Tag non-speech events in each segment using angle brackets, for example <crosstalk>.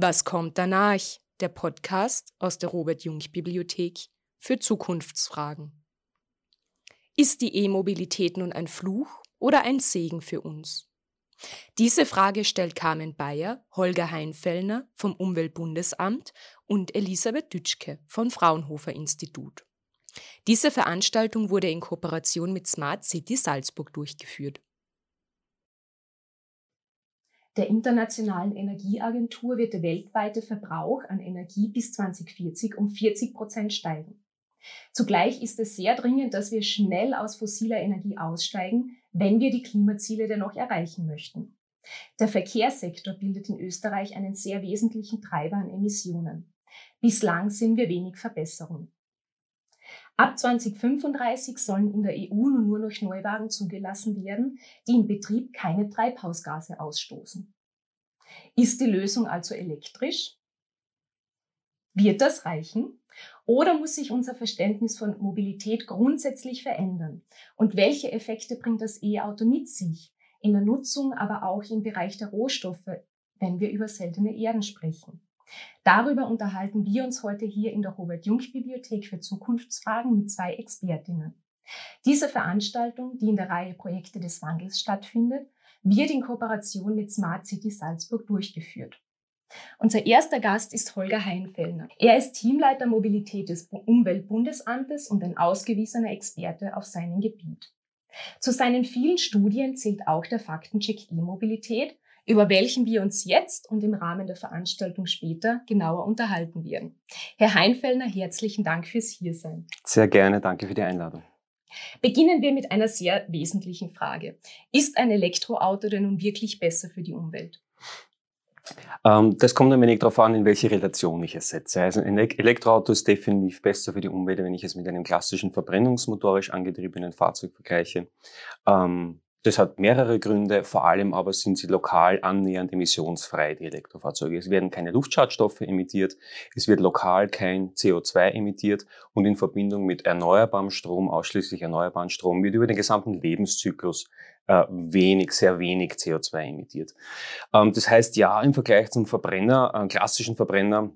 Was kommt danach? Der Podcast aus der Robert Jung Bibliothek für Zukunftsfragen. Ist die E-Mobilität nun ein Fluch oder ein Segen für uns? Diese Frage stellt Carmen Bayer, Holger Heinfellner vom Umweltbundesamt und Elisabeth Dütschke vom Fraunhofer Institut. Diese Veranstaltung wurde in Kooperation mit Smart City Salzburg durchgeführt. Der Internationalen Energieagentur wird der weltweite Verbrauch an Energie bis 2040 um 40 Prozent steigen. Zugleich ist es sehr dringend, dass wir schnell aus fossiler Energie aussteigen, wenn wir die Klimaziele dennoch erreichen möchten. Der Verkehrssektor bildet in Österreich einen sehr wesentlichen Treiber an Emissionen. Bislang sehen wir wenig Verbesserung. Ab 2035 sollen in der EU nun nur noch Neuwagen zugelassen werden, die im Betrieb keine Treibhausgase ausstoßen. Ist die Lösung also elektrisch? Wird das reichen? Oder muss sich unser Verständnis von Mobilität grundsätzlich verändern? Und welche Effekte bringt das E-Auto mit sich? In der Nutzung, aber auch im Bereich der Rohstoffe, wenn wir über seltene Erden sprechen. Darüber unterhalten wir uns heute hier in der Robert-Jung-Bibliothek für Zukunftsfragen mit zwei Expertinnen. Diese Veranstaltung, die in der Reihe Projekte des Wandels stattfindet, wird in Kooperation mit Smart City Salzburg durchgeführt. Unser erster Gast ist Holger Heinfellner. Er ist Teamleiter Mobilität des Umweltbundesamtes und ein ausgewiesener Experte auf seinem Gebiet. Zu seinen vielen Studien zählt auch der Faktencheck E-Mobilität, über welchen wir uns jetzt und im Rahmen der Veranstaltung später genauer unterhalten werden. Herr Heinfellner, herzlichen Dank fürs Hiersein. Sehr gerne, danke für die Einladung. Beginnen wir mit einer sehr wesentlichen Frage. Ist ein Elektroauto denn nun wirklich besser für die Umwelt? Ähm, das kommt ein wenig darauf an, in welche Relation ich es setze. Also ein Elektroauto ist definitiv besser für die Umwelt, wenn ich es mit einem klassischen verbrennungsmotorisch angetriebenen Fahrzeug vergleiche. Ähm, das hat mehrere Gründe, vor allem aber sind sie lokal annähernd emissionsfrei, die Elektrofahrzeuge. Es werden keine Luftschadstoffe emittiert, es wird lokal kein CO2 emittiert und in Verbindung mit erneuerbarem Strom, ausschließlich erneuerbaren Strom, wird über den gesamten Lebenszyklus äh, wenig, sehr wenig CO2 emittiert. Ähm, das heißt, ja, im Vergleich zum Verbrenner, äh, klassischen Verbrenner,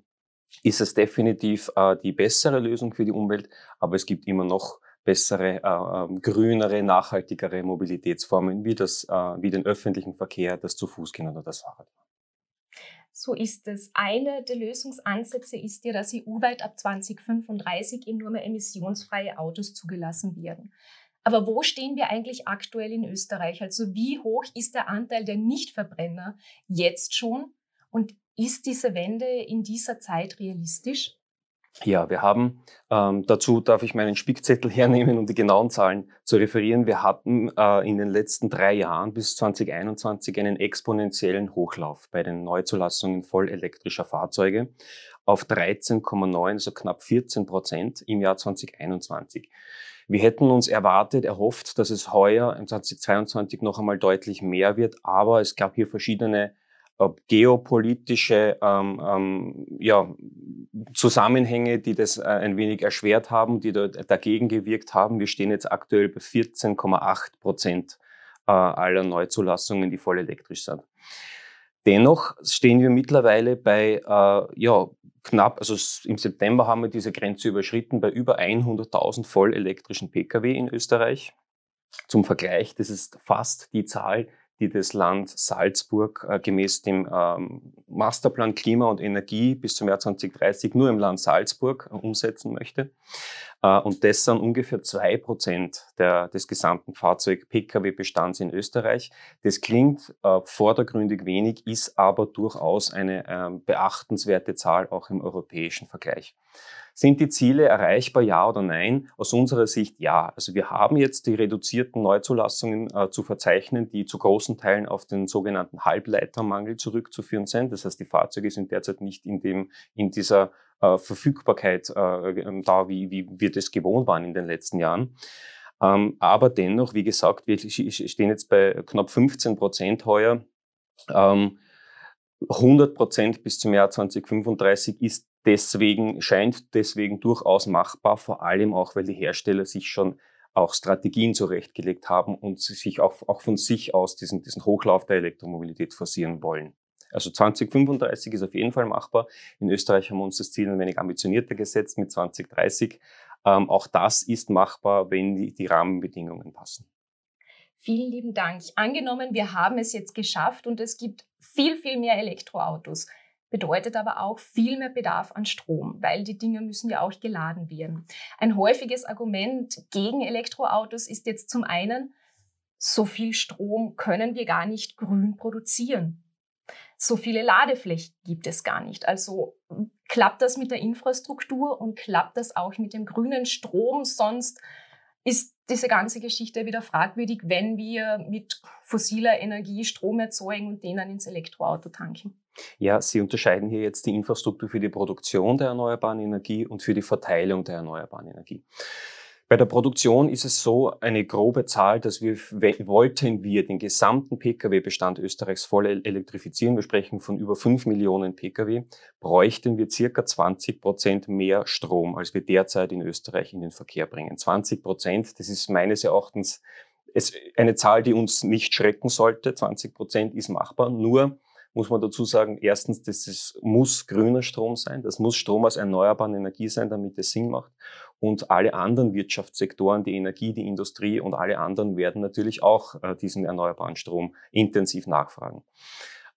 ist es definitiv äh, die bessere Lösung für die Umwelt, aber es gibt immer noch bessere, äh, äh, grünere, nachhaltigere Mobilitätsformen wie, das, äh, wie den öffentlichen Verkehr, das zu Fuß gehen oder das Fahrrad. So ist es. Eine der Lösungsansätze ist ja, dass EU-weit ab 2035 eben nur mehr emissionsfreie Autos zugelassen werden. Aber wo stehen wir eigentlich aktuell in Österreich? Also wie hoch ist der Anteil der Nichtverbrenner jetzt schon? Und ist diese Wende in dieser Zeit realistisch? Ja, wir haben, ähm, dazu darf ich meinen Spickzettel <laughs> hernehmen, um die genauen Zahlen zu referieren. Wir hatten äh, in den letzten drei Jahren bis 2021 einen exponentiellen Hochlauf bei den Neuzulassungen vollelektrischer Fahrzeuge auf 13,9, also knapp 14 Prozent im Jahr 2021. Wir hätten uns erwartet, erhofft, dass es heuer im 2022 noch einmal deutlich mehr wird, aber es gab hier verschiedene geopolitische ähm, ähm, ja, Zusammenhänge, die das äh, ein wenig erschwert haben, die dort dagegen gewirkt haben. Wir stehen jetzt aktuell bei 14,8 Prozent äh, aller Neuzulassungen, die voll elektrisch sind. Dennoch stehen wir mittlerweile bei äh, ja, knapp, also im September haben wir diese Grenze überschritten, bei über 100.000 vollelektrischen Pkw in Österreich. Zum Vergleich, das ist fast die Zahl, die das Land Salzburg äh, gemäß dem ähm, Masterplan Klima und Energie bis zum Jahr 2030 nur im Land Salzburg äh, umsetzen möchte. Äh, und das sind ungefähr zwei Prozent des gesamten Fahrzeug-Pkw-Bestands in Österreich. Das klingt vordergründig wenig, ist aber durchaus eine ähm, beachtenswerte Zahl auch im europäischen Vergleich. Sind die Ziele erreichbar, ja oder nein? Aus unserer Sicht ja. Also wir haben jetzt die reduzierten Neuzulassungen äh, zu verzeichnen, die zu großen Teilen auf den sogenannten Halbleitermangel zurückzuführen sind. Das heißt, die Fahrzeuge sind derzeit nicht in, dem, in dieser äh, Verfügbarkeit äh, ähm, da, wie, wie wir das gewohnt waren in den letzten Jahren. Ähm, aber dennoch, wie gesagt, wir stehen jetzt bei knapp 15 Prozent heuer. Ähm, 100 Prozent bis zum Jahr 2035 ist deswegen, scheint deswegen durchaus machbar, vor allem auch, weil die Hersteller sich schon auch Strategien zurechtgelegt haben und sich auch, auch von sich aus diesen, diesen Hochlauf der Elektromobilität forcieren wollen. Also 2035 ist auf jeden Fall machbar. In Österreich haben wir uns das Ziel ein wenig ambitionierter gesetzt mit 2030. Ähm, auch das ist machbar, wenn die, die Rahmenbedingungen passen. Vielen lieben Dank. Angenommen, wir haben es jetzt geschafft und es gibt viel, viel mehr Elektroautos bedeutet aber auch viel mehr Bedarf an Strom, weil die Dinge müssen ja auch geladen werden. Ein häufiges Argument gegen Elektroautos ist jetzt zum einen, so viel Strom können wir gar nicht grün produzieren. So viele Ladeflächen gibt es gar nicht. Also klappt das mit der Infrastruktur und klappt das auch mit dem grünen Strom? Sonst ist diese ganze Geschichte wieder fragwürdig, wenn wir mit fossiler Energie Strom erzeugen und den dann ins Elektroauto tanken. Ja, Sie unterscheiden hier jetzt die Infrastruktur für die Produktion der erneuerbaren Energie und für die Verteilung der erneuerbaren Energie. Bei der Produktion ist es so eine grobe Zahl, dass wir, wollten wir den gesamten Pkw-Bestand Österreichs voll elektrifizieren, wir sprechen von über 5 Millionen Pkw, bräuchten wir circa 20 Prozent mehr Strom, als wir derzeit in Österreich in den Verkehr bringen. 20 Prozent, das ist meines Erachtens eine Zahl, die uns nicht schrecken sollte. 20 Prozent ist machbar, nur muss man dazu sagen, erstens, das ist, muss grüner Strom sein, das muss Strom aus erneuerbaren Energie sein, damit es Sinn macht. Und alle anderen Wirtschaftssektoren, die Energie, die Industrie und alle anderen werden natürlich auch äh, diesen erneuerbaren Strom intensiv nachfragen.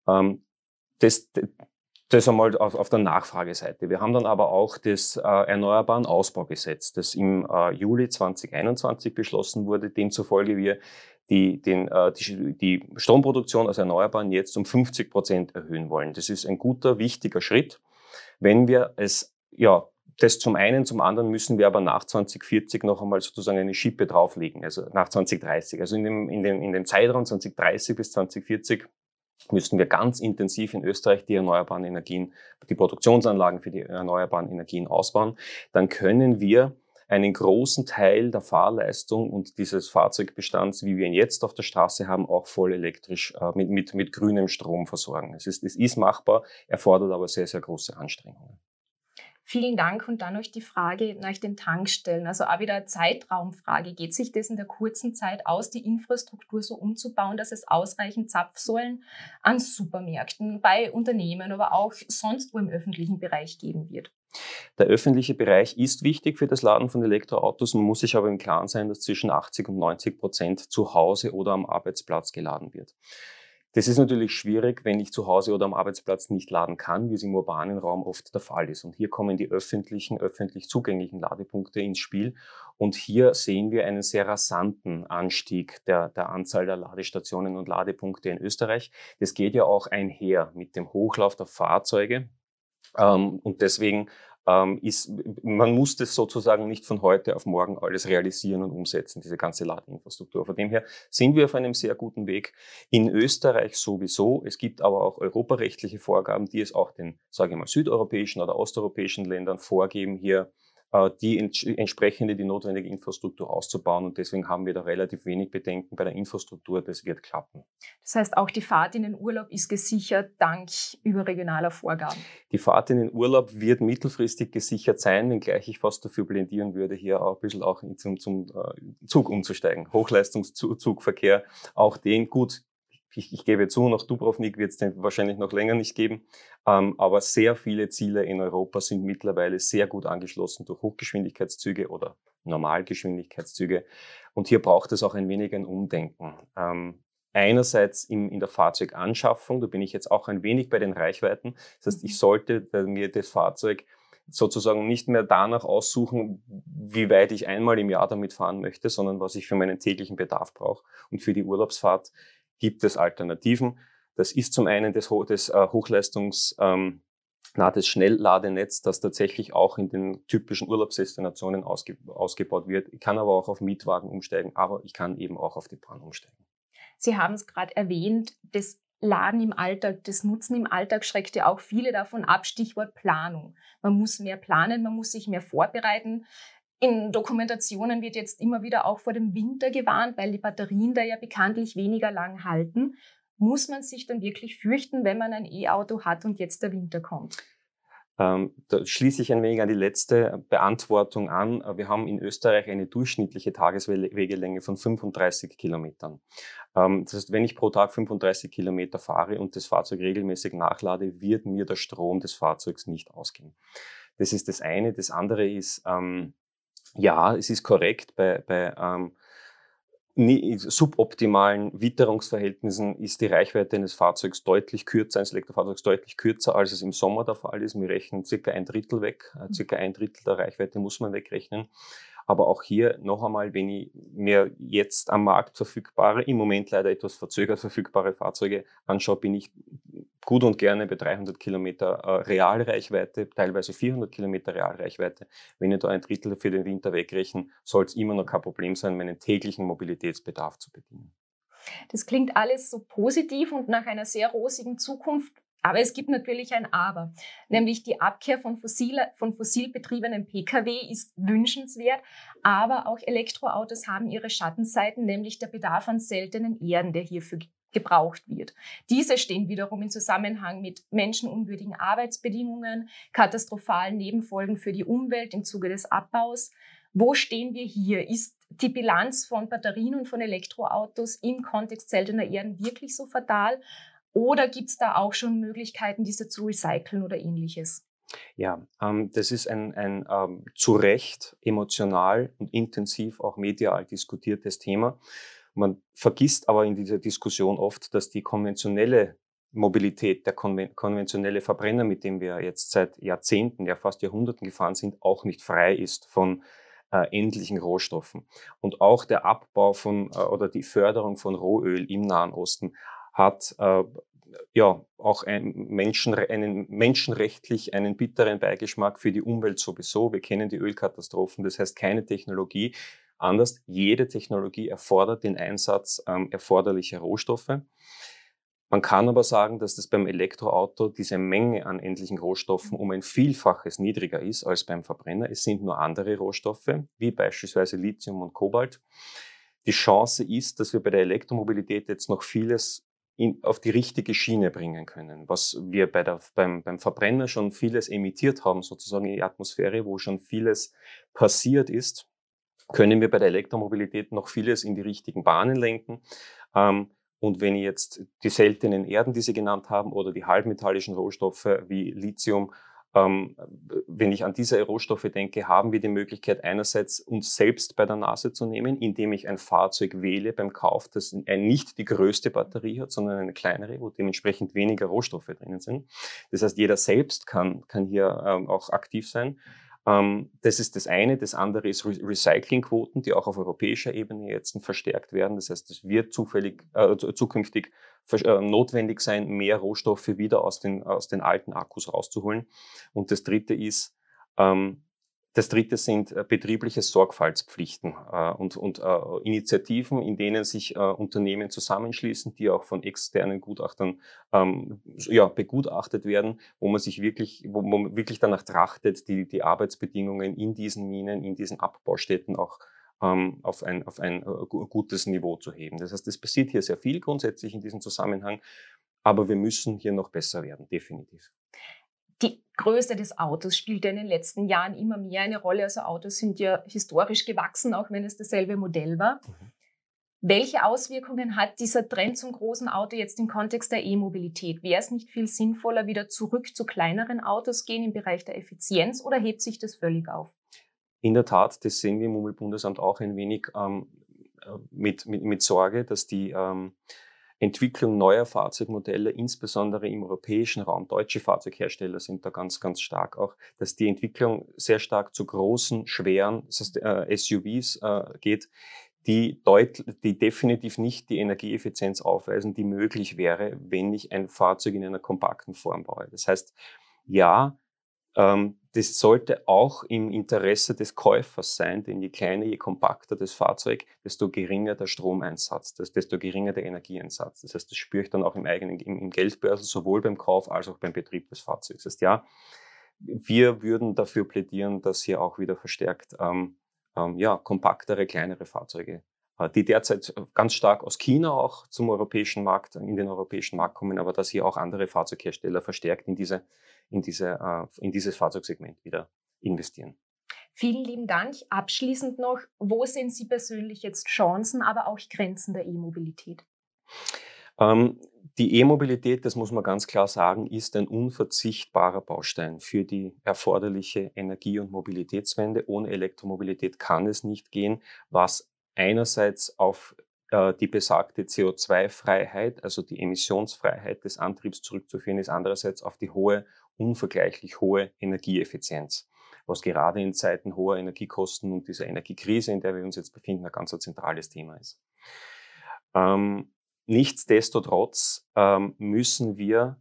Ähm, das, das einmal auf, auf der Nachfrageseite. Wir haben dann aber auch das äh, Erneuerbaren Ausbaugesetz, das im äh, Juli 2021 beschlossen wurde, demzufolge wir die, den, äh, die, die Stromproduktion aus Erneuerbaren jetzt um 50 Prozent erhöhen wollen. Das ist ein guter, wichtiger Schritt. Wenn wir es, ja, das zum einen, zum anderen müssen wir aber nach 2040 noch einmal sozusagen eine Schippe drauflegen, also nach 2030. Also in dem, in dem, in dem Zeitraum 2030 bis 2040 müssen wir ganz intensiv in Österreich die erneuerbaren Energien, die Produktionsanlagen für die erneuerbaren Energien ausbauen. Dann können wir einen großen Teil der Fahrleistung und dieses Fahrzeugbestands, wie wir ihn jetzt auf der Straße haben, auch voll elektrisch äh, mit, mit, mit grünem Strom versorgen. Es ist, es ist machbar, erfordert aber sehr, sehr große Anstrengungen. Vielen Dank und dann noch die Frage nach den Tankstellen. Also auch wieder eine Zeitraumfrage. Geht sich das in der kurzen Zeit aus, die Infrastruktur so umzubauen, dass es ausreichend Zapfsäulen an Supermärkten, bei Unternehmen, aber auch sonst wo im öffentlichen Bereich geben wird? Der öffentliche Bereich ist wichtig für das Laden von Elektroautos. Man muss sich aber im Klaren sein, dass zwischen 80 und 90 Prozent zu Hause oder am Arbeitsplatz geladen wird. Das ist natürlich schwierig, wenn ich zu Hause oder am Arbeitsplatz nicht laden kann, wie es im urbanen Raum oft der Fall ist. Und hier kommen die öffentlichen, öffentlich zugänglichen Ladepunkte ins Spiel. Und hier sehen wir einen sehr rasanten Anstieg der, der Anzahl der Ladestationen und Ladepunkte in Österreich. Das geht ja auch einher mit dem Hochlauf der Fahrzeuge. Ähm, und deswegen ähm, ist, man muss das sozusagen nicht von heute auf morgen alles realisieren und umsetzen, diese ganze Ladeinfrastruktur. Von dem her sind wir auf einem sehr guten Weg. In Österreich sowieso. Es gibt aber auch europarechtliche Vorgaben, die es auch den, sage ich mal, südeuropäischen oder osteuropäischen Ländern vorgeben, hier die entsprechende, die notwendige Infrastruktur auszubauen. Und deswegen haben wir da relativ wenig Bedenken bei der Infrastruktur. Das wird klappen. Das heißt, auch die Fahrt in den Urlaub ist gesichert dank überregionaler Vorgaben. Die Fahrt in den Urlaub wird mittelfristig gesichert sein, wenngleich ich fast dafür plädieren würde, hier auch ein bisschen auch zum, zum äh, Zug umzusteigen. Hochleistungszugverkehr, auch den gut ich, ich gebe zu, nach Dubrovnik wird es den wahrscheinlich noch länger nicht geben. Ähm, aber sehr viele Ziele in Europa sind mittlerweile sehr gut angeschlossen durch Hochgeschwindigkeitszüge oder Normalgeschwindigkeitszüge. Und hier braucht es auch ein wenig ein Umdenken. Ähm, einerseits in, in der Fahrzeuganschaffung, da bin ich jetzt auch ein wenig bei den Reichweiten. Das heißt, ich sollte mir das Fahrzeug sozusagen nicht mehr danach aussuchen, wie weit ich einmal im Jahr damit fahren möchte, sondern was ich für meinen täglichen Bedarf brauche. Und für die Urlaubsfahrt gibt es Alternativen. Das ist zum einen das, das äh, Hochleistungs, ähm, na, das Schnellladenetz, das tatsächlich auch in den typischen Urlaubsdestinationen ausge, ausgebaut wird. Ich kann aber auch auf Mietwagen umsteigen, aber ich kann eben auch auf die Bahn umsteigen. Sie haben es gerade erwähnt, das Laden im Alltag, das Nutzen im Alltag schreckt ja auch viele davon ab. Stichwort Planung. Man muss mehr planen, man muss sich mehr vorbereiten. In Dokumentationen wird jetzt immer wieder auch vor dem Winter gewarnt, weil die Batterien da ja bekanntlich weniger lang halten. Muss man sich dann wirklich fürchten, wenn man ein E-Auto hat und jetzt der Winter kommt? Ähm, da schließe ich ein wenig an die letzte Beantwortung an. Wir haben in Österreich eine durchschnittliche Tageswegelänge von 35 Kilometern. Ähm, das heißt, wenn ich pro Tag 35 Kilometer fahre und das Fahrzeug regelmäßig nachlade, wird mir der Strom des Fahrzeugs nicht ausgehen. Das ist das eine. Das andere ist, ähm, ja, es ist korrekt, bei, bei ähm, suboptimalen Witterungsverhältnissen ist die Reichweite eines Fahrzeugs deutlich kürzer, eines Elektrofahrzeugs deutlich kürzer, als es im Sommer der Fall ist. Wir rechnen circa ein Drittel weg, äh, circa ein Drittel der Reichweite muss man wegrechnen. Aber auch hier noch einmal, wenn ich mir jetzt am Markt verfügbare, im Moment leider etwas verzögert verfügbare Fahrzeuge anschaue, bin ich gut und gerne bei 300 Kilometer äh, Realreichweite, teilweise 400 Kilometer Realreichweite. Wenn ich da ein Drittel für den Winter wegrechne, soll es immer noch kein Problem sein, meinen täglichen Mobilitätsbedarf zu bedienen. Das klingt alles so positiv und nach einer sehr rosigen Zukunft. Aber es gibt natürlich ein Aber, nämlich die Abkehr von, fossile, von fossil betriebenen Pkw ist wünschenswert, aber auch Elektroautos haben ihre Schattenseiten, nämlich der Bedarf an seltenen Erden, der hierfür gebraucht wird. Diese stehen wiederum in Zusammenhang mit menschenunwürdigen Arbeitsbedingungen, katastrophalen Nebenfolgen für die Umwelt im Zuge des Abbaus. Wo stehen wir hier? Ist die Bilanz von Batterien und von Elektroautos im Kontext seltener Erden wirklich so fatal? Oder gibt es da auch schon Möglichkeiten, diese zu recyceln oder ähnliches? Ja, ähm, das ist ein, ein ähm, zu Recht emotional und intensiv auch medial diskutiertes Thema. Man vergisst aber in dieser Diskussion oft, dass die konventionelle Mobilität, der konventionelle Verbrenner, mit dem wir jetzt seit Jahrzehnten, ja fast Jahrhunderten gefahren sind, auch nicht frei ist von äh, endlichen Rohstoffen. Und auch der Abbau von äh, oder die Förderung von Rohöl im Nahen Osten hat äh, ja auch ein Menschen, einen menschenrechtlich einen bitteren Beigeschmack für die Umwelt sowieso. Wir kennen die Ölkatastrophen, das heißt keine Technologie. Anders, jede Technologie erfordert den Einsatz ähm, erforderlicher Rohstoffe. Man kann aber sagen, dass das beim Elektroauto diese Menge an endlichen Rohstoffen um ein Vielfaches niedriger ist als beim Verbrenner. Es sind nur andere Rohstoffe, wie beispielsweise Lithium und Kobalt. Die Chance ist, dass wir bei der Elektromobilität jetzt noch vieles in, auf die richtige Schiene bringen können. Was wir bei der, beim, beim Verbrenner schon vieles emittiert haben, sozusagen in die Atmosphäre, wo schon vieles passiert ist, können wir bei der Elektromobilität noch vieles in die richtigen Bahnen lenken. Ähm, und wenn jetzt die seltenen Erden, die Sie genannt haben, oder die halbmetallischen Rohstoffe wie Lithium wenn ich an diese Rohstoffe denke, haben wir die Möglichkeit, einerseits uns selbst bei der Nase zu nehmen, indem ich ein Fahrzeug wähle beim Kauf, das nicht die größte Batterie hat, sondern eine kleinere, wo dementsprechend weniger Rohstoffe drinnen sind. Das heißt, jeder selbst kann, kann hier ähm, auch aktiv sein. Ähm, das ist das eine. Das andere ist Re Recyclingquoten, die auch auf europäischer Ebene jetzt verstärkt werden. Das heißt, es wird zufällig, äh, zukünftig äh, notwendig sein, mehr Rohstoffe wieder aus den, aus den alten Akkus rauszuholen. Und das dritte ist, ähm, das dritte sind äh, betriebliche Sorgfaltspflichten äh, und, und äh, Initiativen, in denen sich Unternehmen zusammenschließen, die auch von externen Gutachtern ähm, ja, begutachtet werden, wo man sich wirklich, wo man wirklich danach trachtet, die, die Arbeitsbedingungen in diesen Minen, in diesen Abbaustätten auch ähm, auf ein, auf ein gutes Niveau zu heben. Das heißt, es passiert hier sehr viel grundsätzlich in diesem Zusammenhang, aber wir müssen hier noch besser werden, definitiv. Die Größe des Autos spielt ja in den letzten Jahren immer mehr eine Rolle. Also Autos sind ja historisch gewachsen, auch wenn es dasselbe Modell war. Mhm. Welche Auswirkungen hat dieser Trend zum großen Auto jetzt im Kontext der E-Mobilität? Wäre es nicht viel sinnvoller, wieder zurück zu kleineren Autos gehen im Bereich der Effizienz oder hebt sich das völlig auf? In der Tat, das sehen wir im Umweltbundesamt auch ein wenig ähm, äh, mit, mit, mit Sorge, dass die ähm, Entwicklung neuer Fahrzeugmodelle, insbesondere im europäischen Raum, deutsche Fahrzeughersteller sind da ganz, ganz stark auch, dass die Entwicklung sehr stark zu großen, schweren das heißt, äh, SUVs äh, geht, die, die definitiv nicht die Energieeffizienz aufweisen, die möglich wäre, wenn ich ein Fahrzeug in einer kompakten Form baue. Das heißt, ja, das sollte auch im Interesse des Käufers sein, denn je kleiner, je kompakter das Fahrzeug, desto geringer der Stromeinsatz, desto geringer der Energieeinsatz. Das heißt, das spüre ich dann auch im eigenen, im, im Geldbörsel, sowohl beim Kauf als auch beim Betrieb des Fahrzeugs. Das heißt, ja, wir würden dafür plädieren, dass hier auch wieder verstärkt ähm, ähm, ja, kompaktere, kleinere Fahrzeuge äh, die derzeit ganz stark aus China auch zum europäischen Markt, in den europäischen Markt kommen, aber dass hier auch andere Fahrzeughersteller verstärkt in diese, in, diese, äh, in dieses Fahrzeugsegment wieder investieren. Vielen lieben Dank. Abschließend noch, wo sehen Sie persönlich jetzt Chancen, aber auch Grenzen der E-Mobilität? Ähm, die E-Mobilität, das muss man ganz klar sagen, ist ein unverzichtbarer Baustein für die erforderliche Energie- und Mobilitätswende. Ohne Elektromobilität kann es nicht gehen, was einerseits auf äh, die besagte CO2-Freiheit, also die Emissionsfreiheit des Antriebs zurückzuführen ist, andererseits auf die hohe, unvergleichlich hohe Energieeffizienz, was gerade in Zeiten hoher Energiekosten und dieser Energiekrise, in der wir uns jetzt befinden, ein ganz zentrales Thema ist. Ähm, Nichtsdestotrotz ähm, müssen wir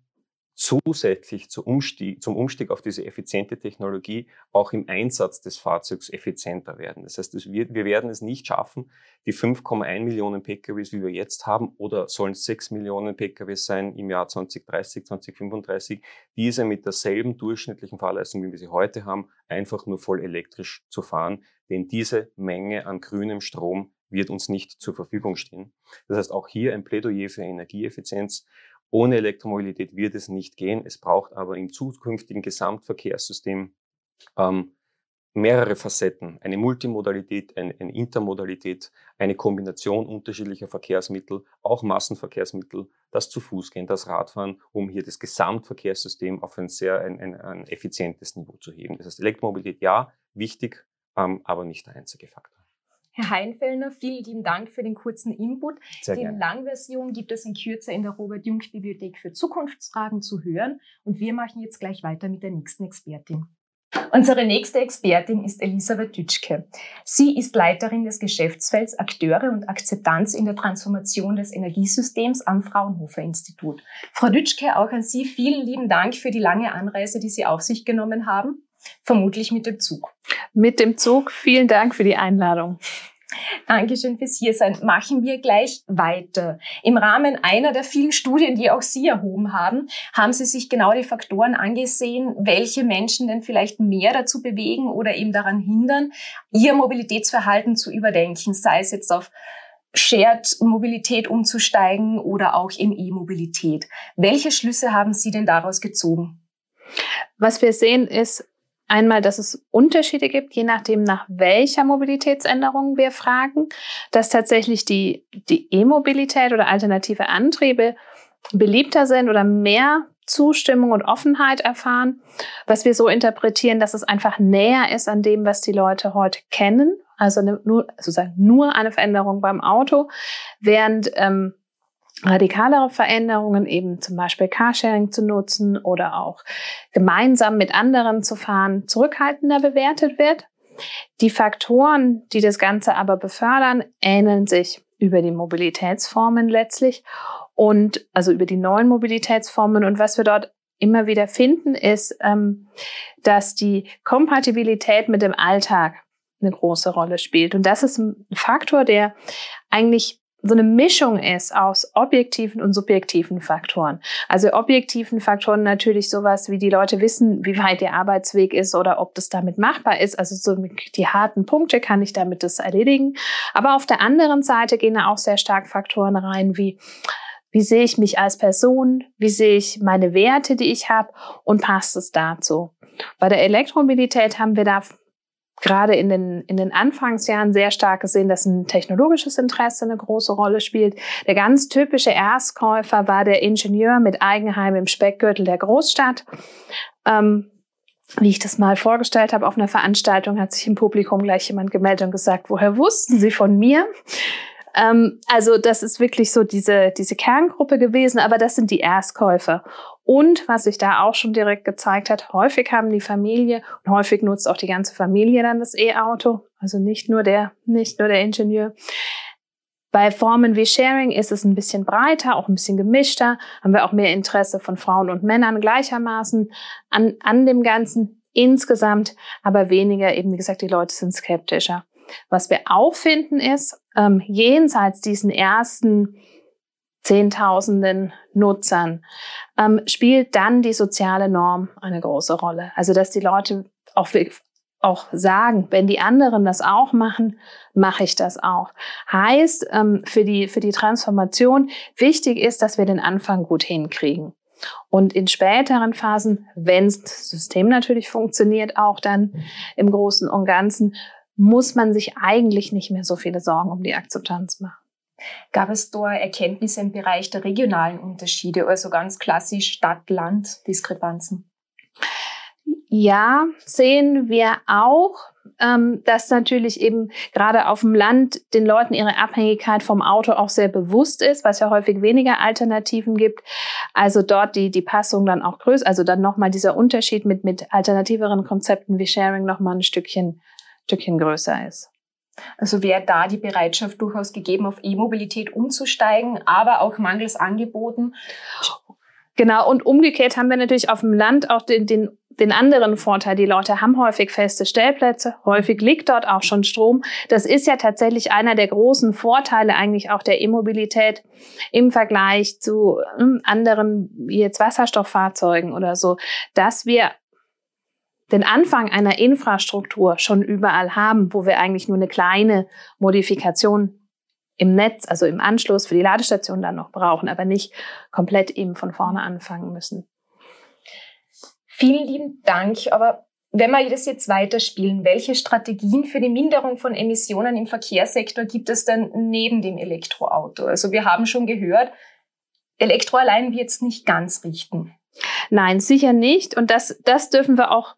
zusätzlich zum Umstieg, zum Umstieg auf diese effiziente Technologie auch im Einsatz des Fahrzeugs effizienter werden. Das heißt, wir, wir werden es nicht schaffen, die 5,1 Millionen PKWs, wie wir jetzt haben, oder sollen es 6 Millionen PKWs sein im Jahr 2030, 2035, diese mit derselben durchschnittlichen Fahrleistung, wie wir sie heute haben, einfach nur voll elektrisch zu fahren. Denn diese Menge an grünem Strom wird uns nicht zur Verfügung stehen. Das heißt, auch hier ein Plädoyer für Energieeffizienz. Ohne Elektromobilität wird es nicht gehen. Es braucht aber im zukünftigen Gesamtverkehrssystem ähm, mehrere Facetten, eine Multimodalität, eine, eine, Intermodalität, eine Kombination unterschiedlicher Verkehrsmittel, auch Massenverkehrsmittel, das zu Fuß gehen, das Radfahren, um hier das Gesamtverkehrssystem auf ein sehr ein, ein, ein effizientes Niveau zu heben. Das heißt, Elektromobilität ja, wichtig, ähm, aber nicht der einzige Faktor. Herr Heinfellner, vielen lieben Dank für den kurzen Input. Sehr die. Langversion gibt es in Kürze in der Robert-Jung-Bibliothek für Zukunftsfragen zu hören. Und wir machen jetzt gleich weiter mit der nächsten Expertin. Unsere nächste Expertin ist Elisabeth Dütschke. Sie ist Leiterin des Geschäftsfelds Akteure und Akzeptanz in der Transformation des Energiesystems am Fraunhofer Institut. Frau Dütschke, auch an Sie vielen lieben Dank für die lange Anreise, die Sie auf sich genommen haben. Vermutlich mit dem Zug. Mit dem Zug. Vielen Dank für die Einladung. Dankeschön fürs Hiersein. Machen wir gleich weiter. Im Rahmen einer der vielen Studien, die auch Sie erhoben haben, haben Sie sich genau die Faktoren angesehen, welche Menschen denn vielleicht mehr dazu bewegen oder eben daran hindern, ihr Mobilitätsverhalten zu überdenken, sei es jetzt auf Shared-Mobilität umzusteigen oder auch in E-Mobilität. Welche Schlüsse haben Sie denn daraus gezogen? Was wir sehen ist, Einmal, dass es Unterschiede gibt, je nachdem, nach welcher Mobilitätsänderung wir fragen, dass tatsächlich die, die E-Mobilität oder alternative Antriebe beliebter sind oder mehr Zustimmung und Offenheit erfahren, was wir so interpretieren, dass es einfach näher ist an dem, was die Leute heute kennen, also nur, sozusagen nur eine Veränderung beim Auto, während ähm, radikalere Veränderungen, eben zum Beispiel Carsharing zu nutzen oder auch gemeinsam mit anderen zu fahren, zurückhaltender bewertet wird. Die Faktoren, die das Ganze aber befördern, ähneln sich über die Mobilitätsformen letztlich und also über die neuen Mobilitätsformen. Und was wir dort immer wieder finden, ist, ähm, dass die Kompatibilität mit dem Alltag eine große Rolle spielt. Und das ist ein Faktor, der eigentlich so eine Mischung ist aus objektiven und subjektiven Faktoren. Also objektiven Faktoren natürlich sowas, wie die Leute wissen, wie weit der Arbeitsweg ist oder ob das damit machbar ist. Also so die harten Punkte kann ich damit das erledigen. Aber auf der anderen Seite gehen da auch sehr stark Faktoren rein, wie wie sehe ich mich als Person? Wie sehe ich meine Werte, die ich habe? Und passt es dazu? Bei der Elektromobilität haben wir da gerade in den, in den Anfangsjahren sehr stark gesehen, dass ein technologisches Interesse eine große Rolle spielt. Der ganz typische Erstkäufer war der Ingenieur mit Eigenheim im Speckgürtel der Großstadt. Ähm, wie ich das mal vorgestellt habe auf einer Veranstaltung, hat sich im Publikum gleich jemand gemeldet und gesagt, woher wussten Sie von mir? Ähm, also das ist wirklich so diese, diese Kerngruppe gewesen, aber das sind die Erstkäufer. Und was sich da auch schon direkt gezeigt hat, häufig haben die Familie und häufig nutzt auch die ganze Familie dann das E-Auto, also nicht nur der, nicht nur der Ingenieur. Bei Formen wie Sharing ist es ein bisschen breiter, auch ein bisschen gemischter, haben wir auch mehr Interesse von Frauen und Männern gleichermaßen an, an dem Ganzen insgesamt, aber weniger eben, wie gesagt, die Leute sind skeptischer. Was wir auch finden ist, ähm, jenseits diesen ersten Zehntausenden Nutzern, ähm, spielt dann die soziale Norm eine große Rolle. Also dass die Leute auch, auch sagen, wenn die anderen das auch machen, mache ich das auch. Heißt ähm, für, die, für die Transformation, wichtig ist, dass wir den Anfang gut hinkriegen. Und in späteren Phasen, wenn das System natürlich funktioniert, auch dann im Großen und Ganzen, muss man sich eigentlich nicht mehr so viele Sorgen um die Akzeptanz machen. Gab es da Erkenntnisse im Bereich der regionalen Unterschiede, also ganz klassisch Stadt-Land-Diskrepanzen? Ja, sehen wir auch, ähm, dass natürlich eben gerade auf dem Land den Leuten ihre Abhängigkeit vom Auto auch sehr bewusst ist, was ja häufig weniger Alternativen gibt. Also dort die, die Passung dann auch größer, also dann nochmal dieser Unterschied mit, mit alternativeren Konzepten wie Sharing nochmal ein Stückchen, Stückchen größer ist. Also wäre da die Bereitschaft durchaus gegeben, auf E-Mobilität umzusteigen, aber auch mangels Angeboten. Genau, und umgekehrt haben wir natürlich auf dem Land auch den, den, den anderen Vorteil. Die Leute haben häufig feste Stellplätze, häufig liegt dort auch schon Strom. Das ist ja tatsächlich einer der großen Vorteile eigentlich auch der E-Mobilität im Vergleich zu hm, anderen, jetzt Wasserstofffahrzeugen oder so, dass wir den Anfang einer Infrastruktur schon überall haben, wo wir eigentlich nur eine kleine Modifikation im Netz, also im Anschluss für die Ladestation dann noch brauchen, aber nicht komplett eben von vorne anfangen müssen. Vielen lieben Dank. Aber wenn wir das jetzt weiterspielen, welche Strategien für die Minderung von Emissionen im Verkehrssektor gibt es denn neben dem Elektroauto? Also wir haben schon gehört, Elektro allein wird es nicht ganz richten. Nein, sicher nicht. Und das, das dürfen wir auch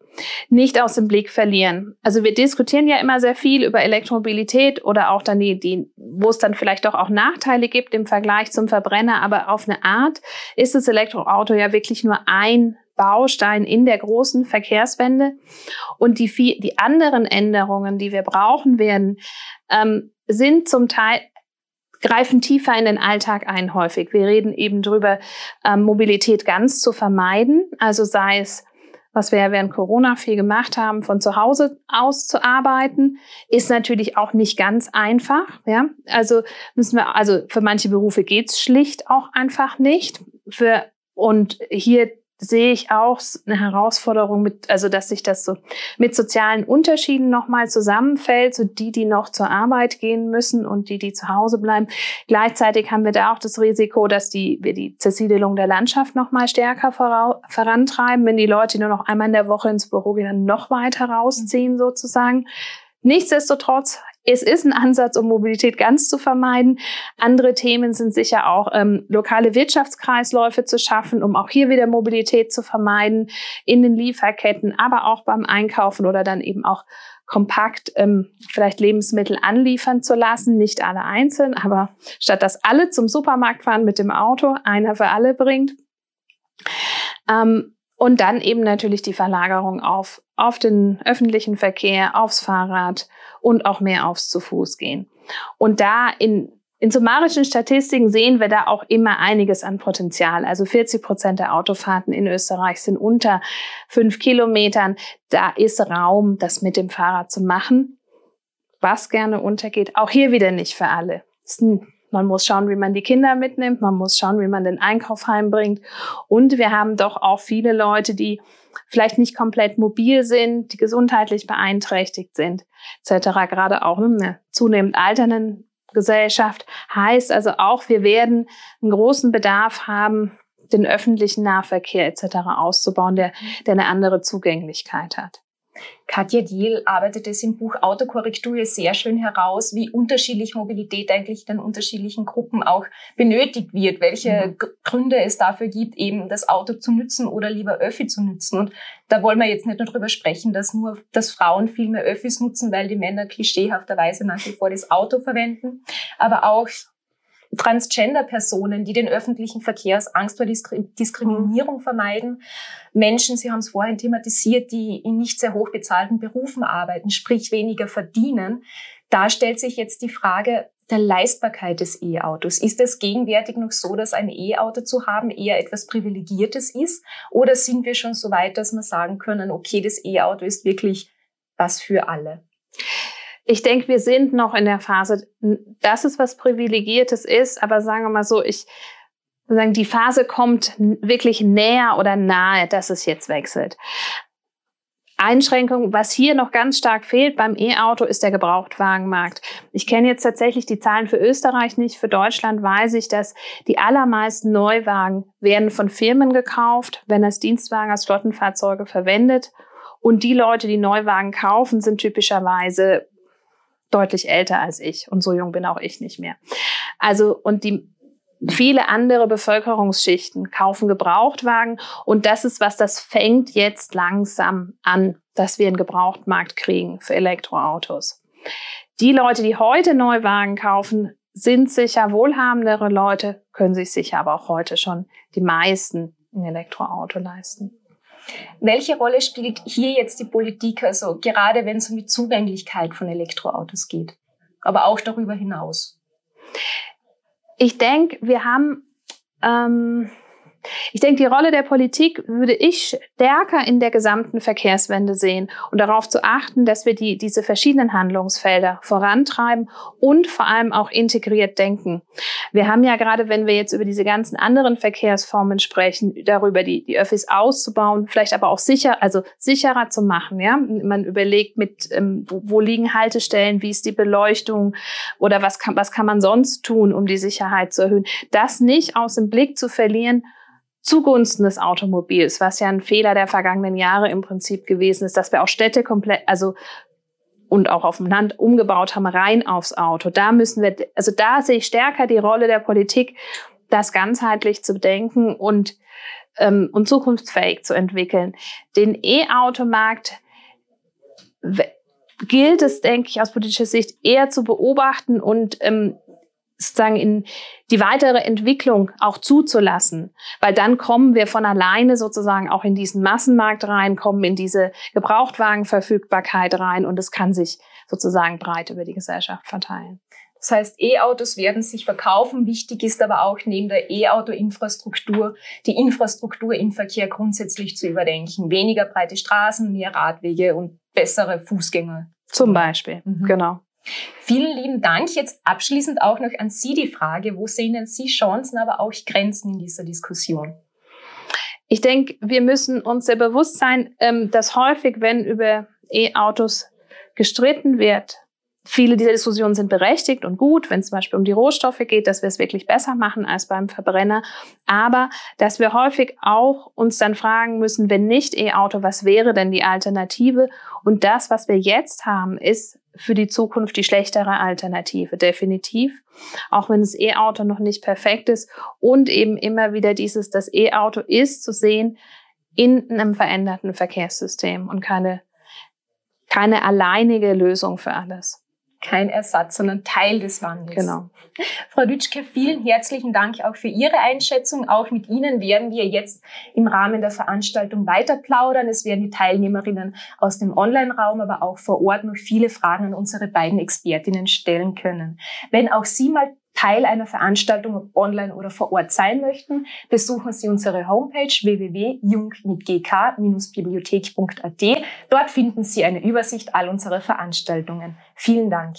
nicht aus dem Blick verlieren. Also wir diskutieren ja immer sehr viel über Elektromobilität oder auch dann die, die, wo es dann vielleicht doch auch Nachteile gibt im Vergleich zum Verbrenner. Aber auf eine Art ist das Elektroauto ja wirklich nur ein Baustein in der großen Verkehrswende. Und die, die anderen Änderungen, die wir brauchen werden, ähm, sind zum Teil greifen tiefer in den Alltag ein häufig. Wir reden eben drüber, ähm, Mobilität ganz zu vermeiden. Also sei es, was wir ja während Corona viel gemacht haben, von zu Hause aus zu arbeiten, ist natürlich auch nicht ganz einfach. Ja, also müssen wir, also für manche Berufe geht's schlicht auch einfach nicht. Für und hier sehe ich auch eine Herausforderung mit, also dass sich das so mit sozialen Unterschieden nochmal zusammenfällt, so die, die noch zur Arbeit gehen müssen und die, die zu Hause bleiben. Gleichzeitig haben wir da auch das Risiko, dass die, wir die Zersiedelung der Landschaft nochmal stärker vorantreiben, wenn die Leute nur noch einmal in der Woche ins Büro gehen, dann noch weiter rausziehen sozusagen. Nichtsdestotrotz es ist ein Ansatz, um Mobilität ganz zu vermeiden. Andere Themen sind sicher auch ähm, lokale Wirtschaftskreisläufe zu schaffen, um auch hier wieder Mobilität zu vermeiden in den Lieferketten, aber auch beim Einkaufen oder dann eben auch kompakt ähm, vielleicht Lebensmittel anliefern zu lassen, nicht alle einzeln, aber statt dass alle zum Supermarkt fahren mit dem Auto, einer für alle bringt. Ähm, und dann eben natürlich die Verlagerung auf, auf den öffentlichen Verkehr, aufs Fahrrad und auch mehr aufs zu Fuß gehen. Und da in, in summarischen Statistiken sehen wir da auch immer einiges an Potenzial. Also 40 Prozent der Autofahrten in Österreich sind unter fünf Kilometern. Da ist Raum, das mit dem Fahrrad zu machen. Was gerne untergeht, auch hier wieder nicht für alle. Man muss schauen, wie man die Kinder mitnimmt. Man muss schauen, wie man den Einkauf heimbringt. Und wir haben doch auch viele Leute, die vielleicht nicht komplett mobil sind, die gesundheitlich beeinträchtigt sind, etc. Gerade auch in einer zunehmend alternden Gesellschaft heißt also auch, wir werden einen großen Bedarf haben, den öffentlichen Nahverkehr etc. auszubauen, der, der eine andere Zugänglichkeit hat. Katja Diel arbeitet es im Buch Autokorrektur sehr schön heraus, wie unterschiedlich Mobilität eigentlich in unterschiedlichen Gruppen auch benötigt wird, welche mhm. Gründe es dafür gibt, eben das Auto zu nützen oder lieber Öffi zu nützen. Und da wollen wir jetzt nicht nur darüber sprechen, dass nur, dass Frauen viel mehr Öffis nutzen, weil die Männer klischeehafterweise nach wie vor das Auto verwenden, aber auch Transgender-Personen, die den öffentlichen Verkehr aus Angst vor Diskriminierung vermeiden. Menschen, Sie haben es vorhin thematisiert, die in nicht sehr hoch bezahlten Berufen arbeiten, sprich weniger verdienen. Da stellt sich jetzt die Frage der Leistbarkeit des E-Autos. Ist es gegenwärtig noch so, dass ein E-Auto zu haben eher etwas Privilegiertes ist? Oder sind wir schon so weit, dass wir sagen können, okay, das E-Auto ist wirklich was für alle? Ich denke, wir sind noch in der Phase, dass es was Privilegiertes ist, aber sagen wir mal so, ich sagen, die Phase kommt wirklich näher oder nahe, dass es jetzt wechselt. Einschränkung, was hier noch ganz stark fehlt beim E-Auto, ist der Gebrauchtwagenmarkt. Ich kenne jetzt tatsächlich die Zahlen für Österreich nicht. Für Deutschland weiß ich, dass die allermeisten Neuwagen werden von Firmen gekauft, wenn das Dienstwagen als Flottenfahrzeuge verwendet. Und die Leute, die Neuwagen kaufen, sind typischerweise deutlich älter als ich. Und so jung bin auch ich nicht mehr. Also, und die Viele andere Bevölkerungsschichten kaufen Gebrauchtwagen und das ist was, das fängt jetzt langsam an, dass wir einen Gebrauchtmarkt kriegen für Elektroautos. Die Leute, die heute Neuwagen kaufen, sind sicher wohlhabendere Leute, können sich sicher aber auch heute schon die meisten ein Elektroauto leisten. Welche Rolle spielt hier jetzt die Politik, also gerade wenn es um die Zugänglichkeit von Elektroautos geht, aber auch darüber hinaus? ich denke, wir haben, ähm, ich denke, die Rolle der Politik würde ich stärker in der gesamten Verkehrswende sehen und darauf zu achten, dass wir die, diese verschiedenen Handlungsfelder vorantreiben und vor allem auch integriert denken. Wir haben ja gerade, wenn wir jetzt über diese ganzen anderen Verkehrsformen sprechen, darüber die, die Öffis auszubauen, vielleicht aber auch sicher, also sicherer zu machen. Ja, man überlegt mit, ähm, wo, wo liegen Haltestellen, wie ist die Beleuchtung oder was kann, was kann man sonst tun, um die Sicherheit zu erhöhen. Das nicht aus dem Blick zu verlieren, zugunsten des Automobils, was ja ein Fehler der vergangenen Jahre im Prinzip gewesen ist, dass wir auch Städte komplett, also und auch auf dem Land umgebaut haben, rein aufs Auto. Da müssen wir, also da sehe ich stärker die Rolle der Politik, das ganzheitlich zu denken und, ähm, und zukunftsfähig zu entwickeln. Den E-Automarkt gilt es, denke ich, aus politischer Sicht eher zu beobachten und ähm, sozusagen in die weitere Entwicklung auch zuzulassen, weil dann kommen wir von alleine sozusagen auch in diesen Massenmarkt rein, kommen in diese Gebrauchtwagenverfügbarkeit rein und es kann sich sozusagen breit über die Gesellschaft verteilen. Das heißt, E-Autos werden sich verkaufen. Wichtig ist aber auch neben der E-Auto-Infrastruktur die Infrastruktur im Verkehr grundsätzlich zu überdenken. Weniger breite Straßen, mehr Radwege und bessere Fußgänger. Zum Beispiel, mhm. genau. Vielen lieben Dank. Jetzt abschließend auch noch an Sie die Frage, wo sehen Sie Chancen, aber auch Grenzen in dieser Diskussion? Ich denke, wir müssen uns sehr bewusst sein, ähm, dass häufig, wenn über E-Autos gestritten wird, Viele dieser Diskussionen sind berechtigt und gut, wenn es zum Beispiel um die Rohstoffe geht, dass wir es wirklich besser machen als beim Verbrenner. Aber dass wir häufig auch uns dann fragen müssen, wenn nicht E-Auto, was wäre denn die Alternative? Und das, was wir jetzt haben, ist für die Zukunft die schlechtere Alternative, definitiv. Auch wenn das E-Auto noch nicht perfekt ist und eben immer wieder dieses, das E-Auto ist zu sehen in einem veränderten Verkehrssystem und keine, keine alleinige Lösung für alles kein Ersatz, sondern Teil des Wandels. Genau. Frau Dütschke, vielen herzlichen Dank auch für Ihre Einschätzung. Auch mit Ihnen werden wir jetzt im Rahmen der Veranstaltung weiter plaudern. Es werden die Teilnehmerinnen aus dem Online-Raum, aber auch vor Ort noch viele Fragen an unsere beiden Expertinnen stellen können. Wenn auch Sie mal Teil einer Veranstaltung, ob online oder vor Ort sein möchten, besuchen Sie unsere Homepage www.jung mit gk-bibliothek.at. Dort finden Sie eine Übersicht all unserer Veranstaltungen. Vielen Dank.